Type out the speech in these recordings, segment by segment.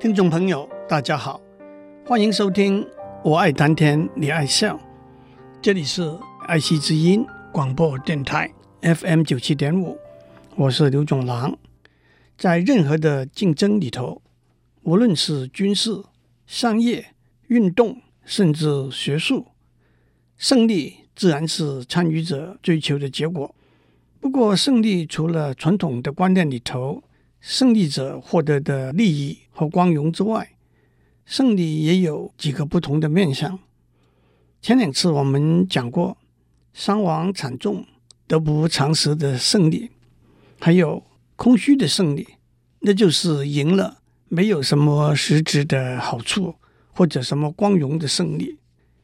听众朋友，大家好，欢迎收听《我爱谈天，你爱笑》，这里是爱惜之音广播电台 FM 九七点五，我是刘总郎。在任何的竞争里头，无论是军事、商业、运动，甚至学术，胜利自然是参与者追求的结果。不过，胜利除了传统的观念里头，胜利者获得的利益和光荣之外，胜利也有几个不同的面向。前两次我们讲过，伤亡惨重、得不偿失的胜利，还有空虚的胜利，那就是赢了没有什么实质的好处或者什么光荣的胜利，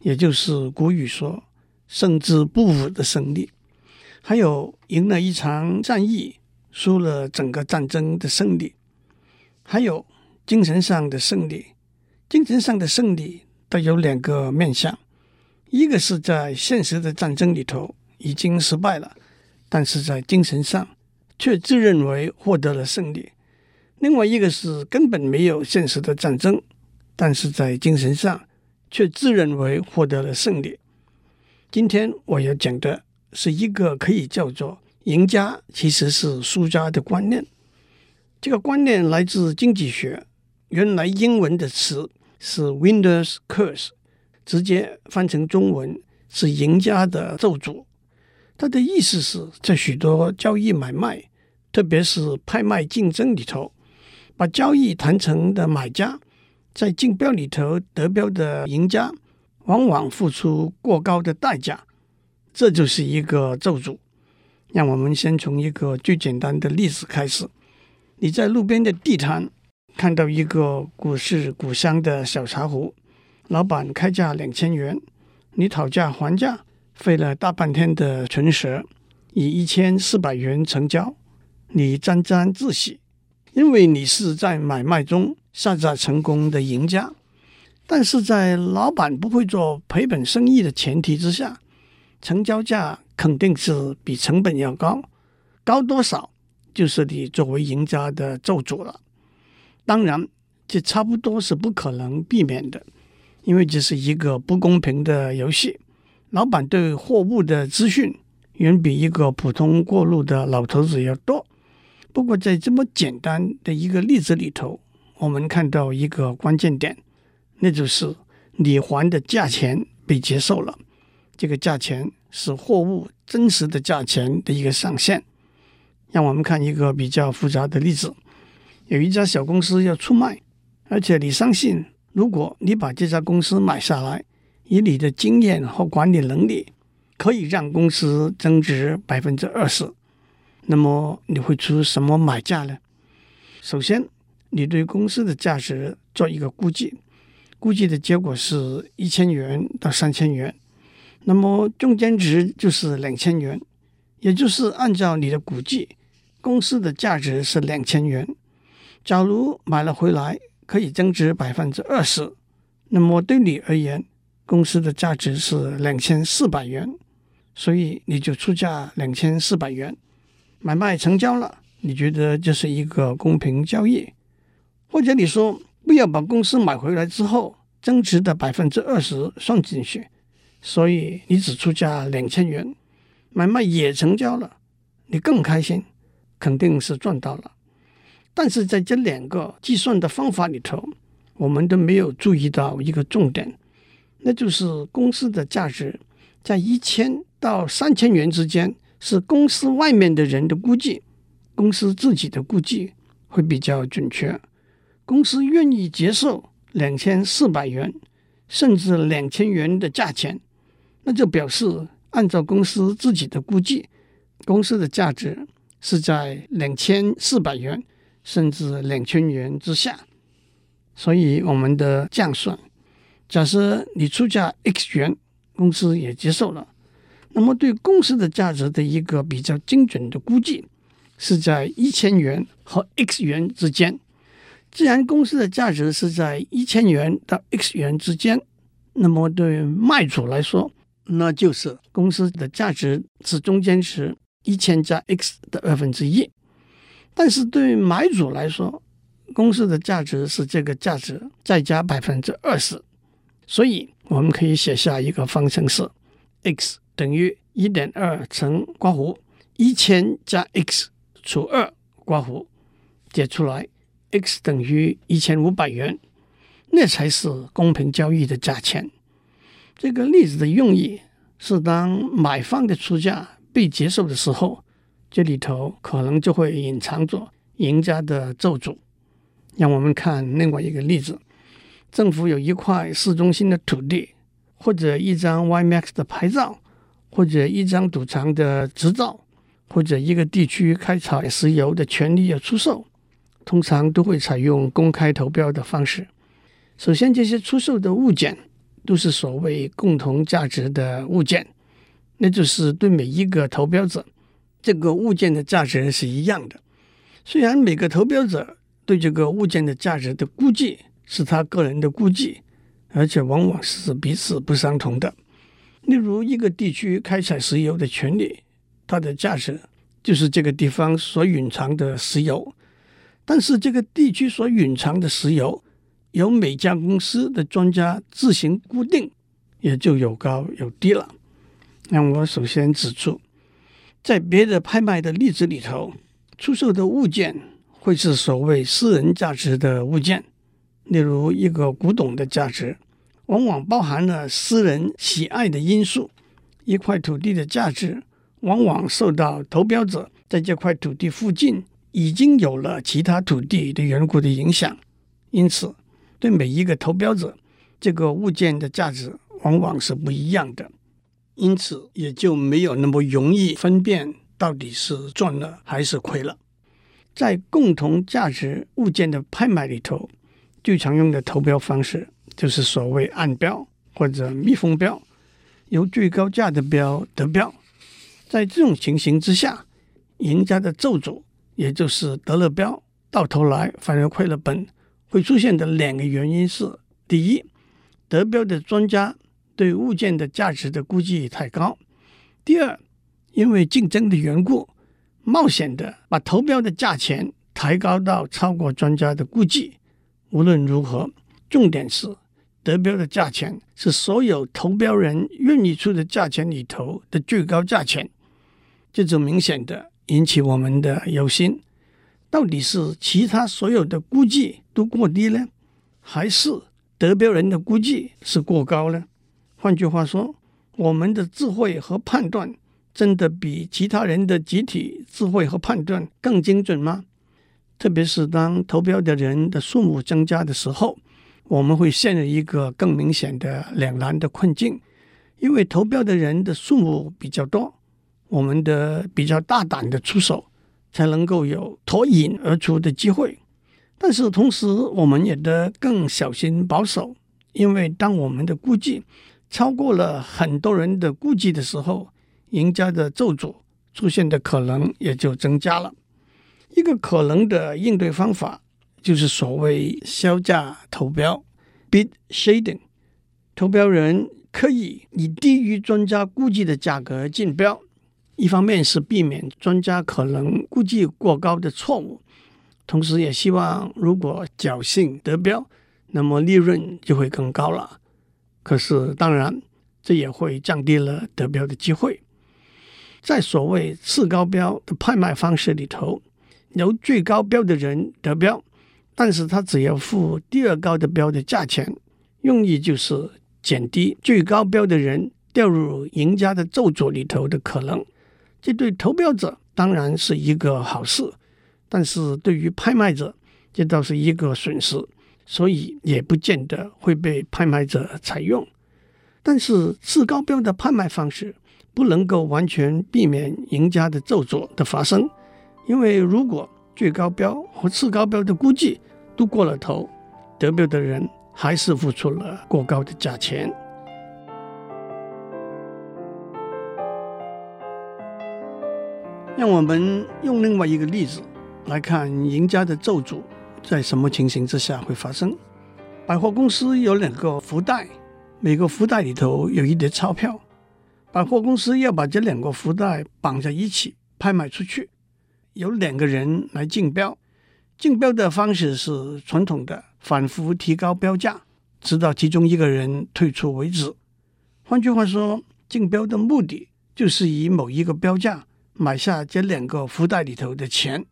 也就是古语说“胜之不武”的胜利。还有赢了一场战役。输了整个战争的胜利，还有精神上的胜利。精神上的胜利都有两个面向：一个是在现实的战争里头已经失败了，但是在精神上却自认为获得了胜利；另外一个是根本没有现实的战争，但是在精神上却自认为获得了胜利。今天我要讲的是一个可以叫做。赢家其实是输家的观念，这个观念来自经济学。原来英文的词是 “winner's curse”，直接翻成中文是“赢家的咒诅”。它的意思是在许多交易买卖，特别是拍卖竞争里头，把交易谈成的买家，在竞标里头得标的赢家，往往付出过高的代价，这就是一个咒诅。让我们先从一个最简单的例子开始。你在路边的地摊看到一个古色古香的小茶壶，老板开价两千元，你讨价还价，费了大半天的唇舌，以一千四百元成交。你沾沾自喜，因为你是在买卖中杀价成功的赢家。但是在老板不会做赔本生意的前提之下，成交价。肯定是比成本要高，高多少就是你作为赢家的咒诅了。当然，这差不多是不可能避免的，因为这是一个不公平的游戏。老板对货物的资讯远比一个普通过路的老头子要多。不过，在这么简单的一个例子里头，我们看到一个关键点，那就是你还的价钱被接受了。这个价钱。是货物真实的价钱的一个上限。让我们看一个比较复杂的例子：有一家小公司要出卖，而且你相信，如果你把这家公司买下来，以你的经验和管理能力，可以让公司增值百分之二十，那么你会出什么买价呢？首先，你对公司的价值做一个估计，估计的结果是一千元到三千元。那么中间值就是两千元，也就是按照你的估计，公司的价值是两千元。假如买了回来可以增值百分之二十，那么对你而言，公司的价值是两千四百元，所以你就出价两千四百元，买卖成交了。你觉得这是一个公平交易？或者你说不要把公司买回来之后增值的百分之二十算进去？所以你只出价两千元，买卖也成交了，你更开心，肯定是赚到了。但是在这两个计算的方法里头，我们都没有注意到一个重点，那就是公司的价值在一千到三千元之间，是公司外面的人的估计，公司自己的估计会比较准确。公司愿意接受两千四百元，甚至两千元的价钱。那就表示，按照公司自己的估计，公司的价值是在两千四百元甚至两千元之下。所以，我们的降算：假设你出价 X 元，公司也接受了，那么对公司的价值的一个比较精准的估计是在一千元和 X 元之间。既然公司的价值是在一千元到 X 元之间，那么对卖主来说，那就是公司的价值是中间值一千加 x 的二分之一，但是对于买主来说，公司的价值是这个价值再加百分之二十，所以我们可以写下一个方程式：x 等于一点二乘括弧一千加 x 除二括弧，解出来，x 等于一千五百元，那才是公平交易的价钱。这个例子的用意是，当买方的出价被接受的时候，这里头可能就会隐藏着赢家的咒诅。让我们看另外一个例子：政府有一块市中心的土地，或者一张 YMAX 的牌照，或者一张赌场的执照，或者一个地区开采石油的权利要出售，通常都会采用公开投标的方式。首先，这些出售的物件都是所谓共同价值的物件，那就是对每一个投标者，这个物件的价值是一样的。虽然每个投标者对这个物件的价值的估计是他个人的估计，而且往往是彼此不相同的。例如，一个地区开采石油的权利，它的价值就是这个地方所蕴藏的石油。但是，这个地区所蕴藏的石油由每家公司的专家自行估定，也就有高有低了。那我首先指出，在别的拍卖的例子里头，出售的物件。会是所谓私人价值的物件，例如一个古董的价值，往往包含了私人喜爱的因素。一块土地的价值，往往受到投标者在这块土地附近已经有了其他土地的缘故的影响。因此，对每一个投标者，这个物件的价值往往是不一样的，因此也就没有那么容易分辨到底是赚了还是亏了。在共同价值物件的拍卖里头，最常用的投标方式就是所谓暗标或者密封标，由最高价的标得标。在这种情形之下，赢家的咒诅，也就是得了标，到头来反而亏了本，会出现的两个原因是：第一，得标的专家对物件的价值的估计太高；第二，因为竞争的缘故。冒险的把投标的价钱抬高到超过专家的估计。无论如何，重点是得标的价钱是所有投标人愿意出的价钱里头的最高价钱。这种明显的引起我们的忧心：到底是其他所有的估计都过低呢，还是得标人的估计是过高呢？换句话说，我们的智慧和判断。真的比其他人的集体智慧和判断更精准吗？特别是当投标的人的数目增加的时候，我们会陷入一个更明显的两难的困境。因为投标的人的数目比较多，我们的比较大胆的出手，才能够有脱颖而出的机会。但是同时，我们也得更小心保守，因为当我们的估计超过了很多人的估计的时候，赢家的咒诅出现的可能也就增加了。一个可能的应对方法就是所谓削价投标 （bid shading）。投标人可以以低于专家估计的价格竞标，一方面是避免专家可能估计过高的错误，同时也希望如果侥幸得标，那么利润就会更高了。可是当然，这也会降低了得标的机会。在所谓次高标的拍卖方式里头，由最高标的人得标，但是他只要付第二高的标的价钱，用意就是减低最高标的人掉入赢家的咒诅里头的可能。这对投标者当然是一个好事，但是对于拍卖者，这倒是一个损失，所以也不见得会被拍卖者采用。但是次高标的拍卖方式，不能够完全避免赢家的咒诅的发生，因为如果最高标和次高标的估计都过了头，得标的人还是付出了过高的价钱。让我们用另外一个例子来看赢家的咒诅在什么情形之下会发生。百货公司有两个福袋，每个福袋里头有一叠钞票。百货公司要把这两个福袋绑在一起拍卖出去，有两个人来竞标，竞标的方式是传统的，反复提高标价，直到其中一个人退出为止。换句话说，竞标的目的就是以某一个标价买下这两个福袋里头的钱。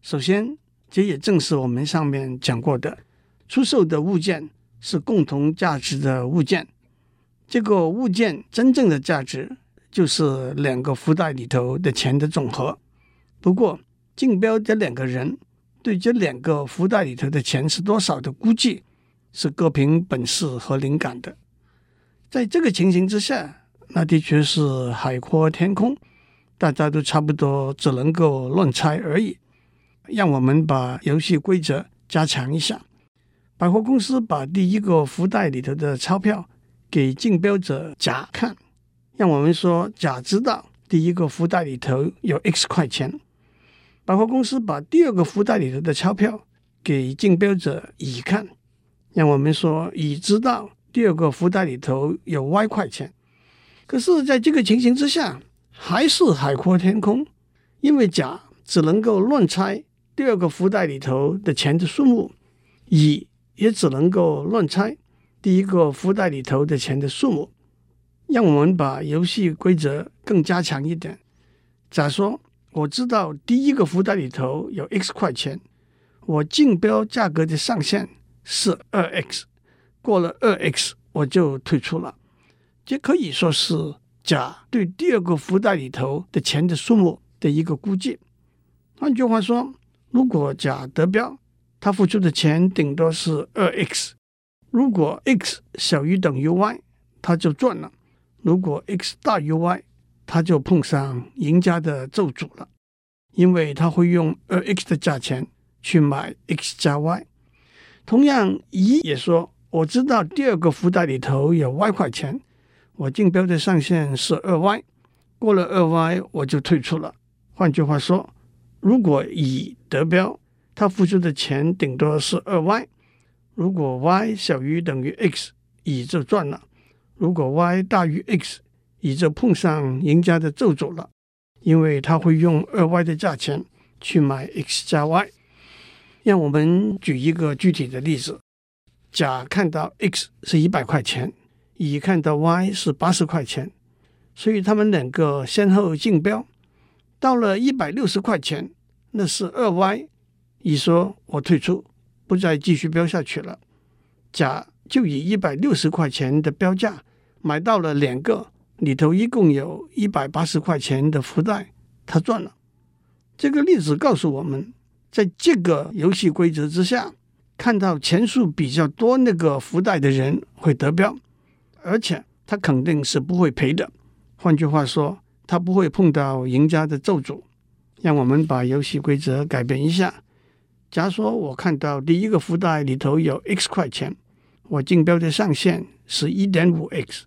首先，这也正是我们上面讲过的，出售的物件是共同价值的物件。这个物件真正的价值就是两个福袋里头的钱的总和。不过，竞标这两个人对这两个福袋里头的钱是多少的估计，是各凭本事和灵感的。在这个情形之下，那的确是海阔天空，大家都差不多，只能够乱猜而已。让我们把游戏规则加强一下。百货公司把第一个福袋里头的钞票。给竞标者甲看，让我们说甲知道第一个福袋里头有 X 块钱。百货公司把第二个福袋里头的钞票给竞标者乙看，让我们说乙知道第二个福袋里头有 Y 块钱。可是，在这个情形之下，还是海阔天空，因为甲只能够乱猜第二个福袋里头的钱的数目，乙也只能够乱猜。第一个福袋里头的钱的数目，让我们把游戏规则更加强一点。假说我知道第一个福袋里头有 X 块钱，我竞标价格的上限是二 X，过了二 X 我就退出了。这可以说是甲对第二个福袋里头的钱的数目的一个估计。换句话说，如果甲得标，他付出的钱顶多是二 X。如果 x 小于等于 y，他就赚了；如果 x 大于 y，他就碰上赢家的咒诅了，因为他会用二 x 的价钱去买 x 加 y。同样，乙也说：“我知道第二个福袋里头有 y 块钱，我竞标的上限是二 y，过了二 y 我就退出了。”换句话说，如果乙得标，他付出的钱顶多是二 y。如果 y 小于等于 x，乙就赚了；如果 y 大于 x，乙就碰上赢家的咒诅了，因为他会用二 y 的价钱去买 x 加 y。让我们举一个具体的例子：甲看到 x 是一百块钱，乙看到 y 是八十块钱，所以他们两个先后竞标，到了一百六十块钱，那是二 y，乙说：“我退出。”不再继续标下去了，甲就以一百六十块钱的标价买到了两个，里头一共有一百八十块钱的福袋，他赚了。这个例子告诉我们，在这个游戏规则之下，看到钱数比较多那个福袋的人会得标，而且他肯定是不会赔的。换句话说，他不会碰到赢家的咒诅。让我们把游戏规则改变一下。假如说我看到第一个福袋里头有 X 块钱，我竞标的上限是一点五 X。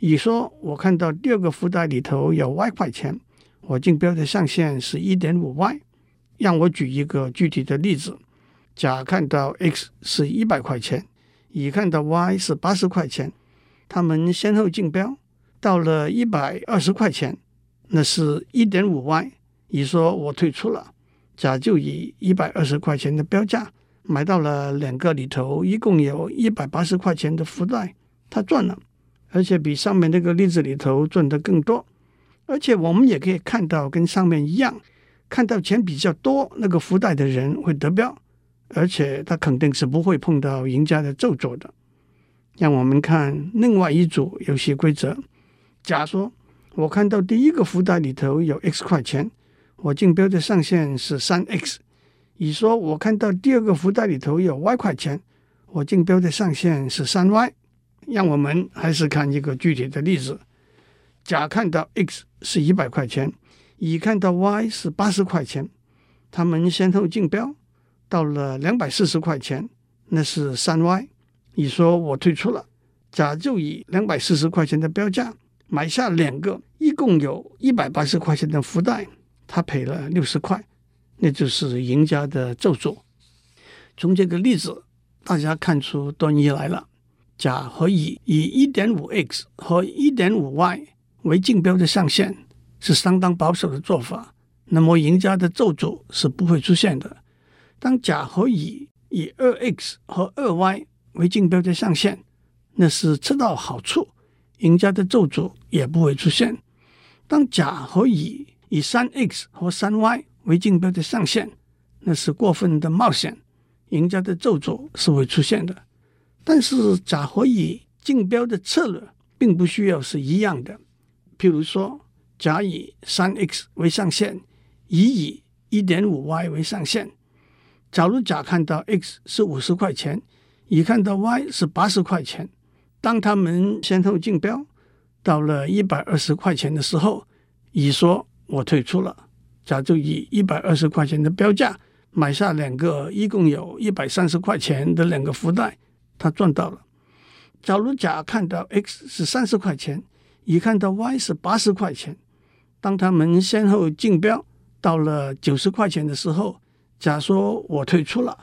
乙说我看到第二个福袋里头有 Y 块钱，我竞标的上限是一点五 Y。让我举一个具体的例子：甲看到 X 是一百块钱，乙看到 Y 是八十块钱，他们先后竞标，到了一百二十块钱，那是一点五万。乙说我退出了。甲就以一百二十块钱的标价买到了两个里头，一共有一百八十块钱的福袋，他赚了，而且比上面那个例子里头赚得更多。而且我们也可以看到，跟上面一样，看到钱比较多那个福袋的人会得标，而且他肯定是不会碰到赢家的咒诅的。让我们看另外一组游戏规则。甲说：“我看到第一个福袋里头有 X 块钱。”我竞标的上限是三 x，乙说我看到第二个福袋里头有 y 块钱，我竞标的上限是三 y。让我们还是看一个具体的例子：甲看到 x 是一百块钱，乙看到 y 是八十块钱，他们先后竞标，到了两百四十块钱，那是三 y。乙说我退出了，甲就以两百四十块钱的标价买下两个，一共有一百八十块钱的福袋。他赔了六十块，那就是赢家的咒诅。从这个例子，大家看出端倪来了。甲和乙以一点五 x 和一点五 y 为竞标的上限，是相当保守的做法。那么赢家的咒诅是不会出现的。当甲和乙以二 x 和二 y 为竞标的上限，那是吃到好处，赢家的咒诅也不会出现。当甲和乙以三 x 和三 y 为竞标的上限，那是过分的冒险，赢家的咒诅是会出现的。但是甲和乙竞标的策略并不需要是一样的。譬如说，甲以三 x 为上限，乙以一点五 y 为上限。假如甲看到 x 是五十块钱，乙看到 y 是八十块钱，当他们先后竞标，到了一百二十块钱的时候，乙说：“我退出了。”甲就以一百二十块钱的标价买下两个，一共有一百三十块钱的两个福袋，他赚到了。假如甲看到 x 是三十块钱，乙看到 y 是八十块钱，当他们先后竞标到了九十块钱的时候，甲说：“我退出了。”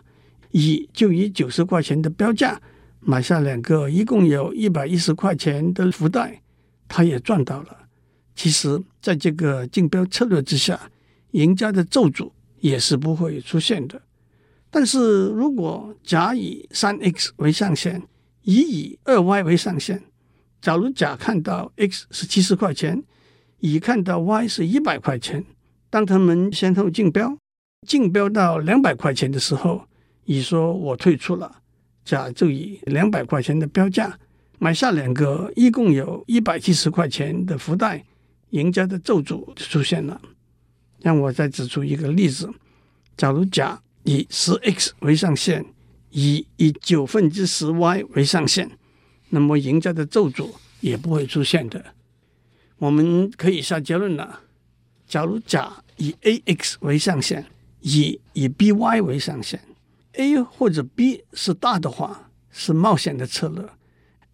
乙就以九十块钱的标价买下两个，一共有一百一十块钱的福袋，他也赚到了。其实，在这个竞标策略之下，赢家的咒诅也是不会出现的。但是如果甲以三 x 为上限，乙以二 y 为上限，假如甲看到 x 是七十块钱，乙看到 y 是一百块钱，当他们先后竞标，竞标到两百块钱的时候，乙说我退出了，甲就以两百块钱的标价买下两个，一共有一百七十块钱的福袋，赢家的咒诅就出现了。让我再指出一个例子：假如甲以十 x 为上限，乙以九分之十 y 为上限，那么赢家的咒诅也不会出现的。我们可以下结论了：假如甲以 ax 为上限，乙以 by 为上限，a 或者 b 是大的话，是冒险的策略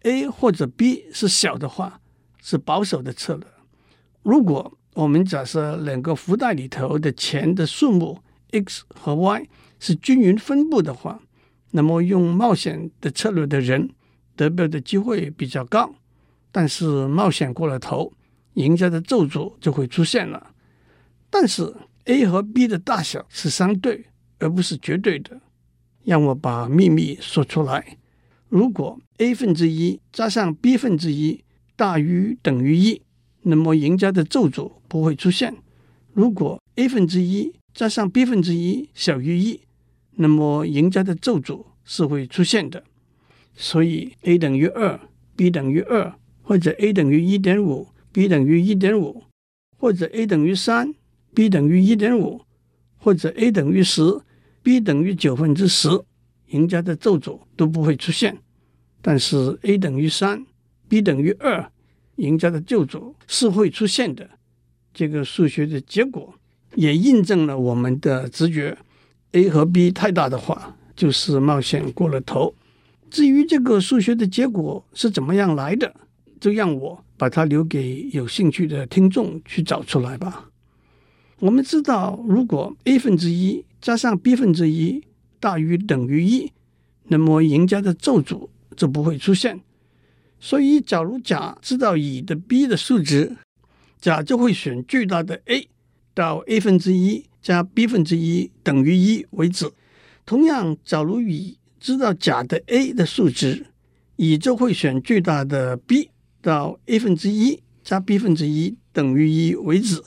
；a 或者 b 是小的话，是保守的策略。如果我们假设两个福袋里头的钱的数目 x 和 y 是均匀分布的话，那么用冒险的策略的人得标的机会比较高。但是冒险过了头，赢家的咒诅就会出现了。但是 a 和 b 的大小是相对而不是绝对的。让我把秘密说出来：如果 a 分之一加上 b 分之一大于等于一。那么赢家的咒诅不会出现。如果 a 分之一加上 b 分之一小于一，那么赢家的咒诅是会出现的。所以 a 等于二，b 等于二，或者 a 等于一点五，b 等于一点五，或者 a 等于三，b 等于一点五，或者 a 等于十，b 等于九分之十，赢家的咒诅都不会出现。但是 a 等于三，b 等于二。赢家的咒诅是会出现的，这个数学的结果也印证了我们的直觉：A 和 B 太大的话，就是冒险过了头。至于这个数学的结果是怎么样来的，就让我把它留给有兴趣的听众去找出来吧。我们知道，如果 A 分之一加上 B 分之一大于等于一，那么赢家的咒诅就不会出现。所以，假如甲知道乙的 b 的数值，甲就会选巨大的 a 到 a 分之一加 b 分之一等于一为止。同样，假如乙知道甲的 a 的数值，乙就会选巨大的 b 到 a 分之一加 b 分之一等于一为止。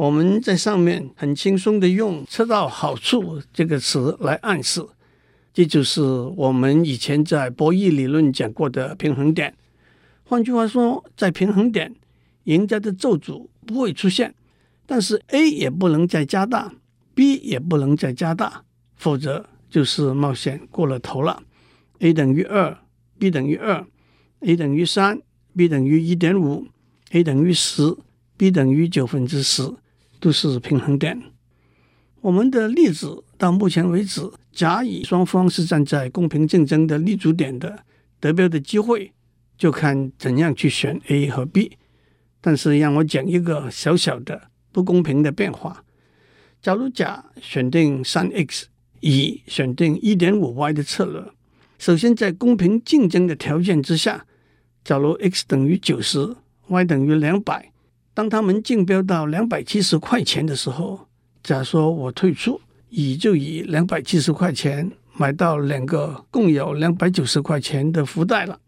我们在上面很轻松的用“吃到好处”这个词来暗示，这就是我们以前在博弈理论讲过的平衡点。换句话说，在平衡点，赢家的咒诅不会出现，但是 A 也不能再加大，B 也不能再加大，否则就是冒险过了头了。A 等于二，B 等于二，A 等于三，B 等于一点五，A 等于十，B 等于九分之十，都是平衡点。我们的例子到目前为止，甲乙双方是站在公平竞争的立足点的，得标的机会。就看怎样去选 A 和 B，但是让我讲一个小小的不公平的变化。假如甲选定三 x，乙选定一点五 y 的策略，首先在公平竞争的条件之下，假如 x 等于九十，y 等于两百，当他们竞标到两百七十块钱的时候，甲说我退出，乙就以两百七十块钱买到两个共有两百九十块钱的福袋了。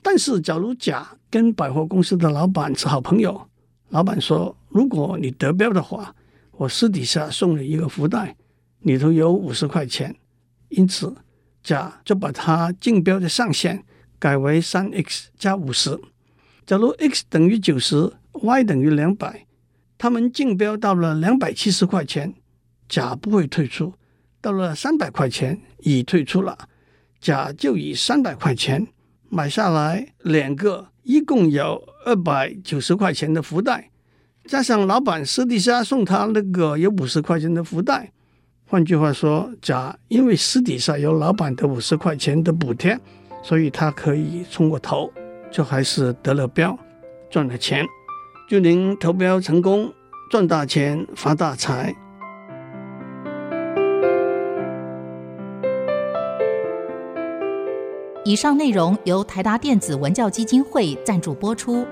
但是，假如甲跟百货公司的老板是好朋友，老板说：“如果你得标的话，我私底下送你一个福袋，里头有五十块钱。”因此，甲就把他竞标的上限改为三 x 加五十。假如 x 等于九十，y 等于两百，他们竞标到了两百七十块钱，甲不会退出；到了三百块钱，乙退出了，甲就以三百块钱。买下来两个，一共有二百九十块钱的福袋，加上老板私底下送他那个有五十块钱的福袋。换句话说，甲因为私底下有老板的五十块钱的补贴，所以他可以冲过头，就还是得了标，赚了钱。祝您投标成功，赚大钱，发大财。以上内容由台达电子文教基金会赞助播出。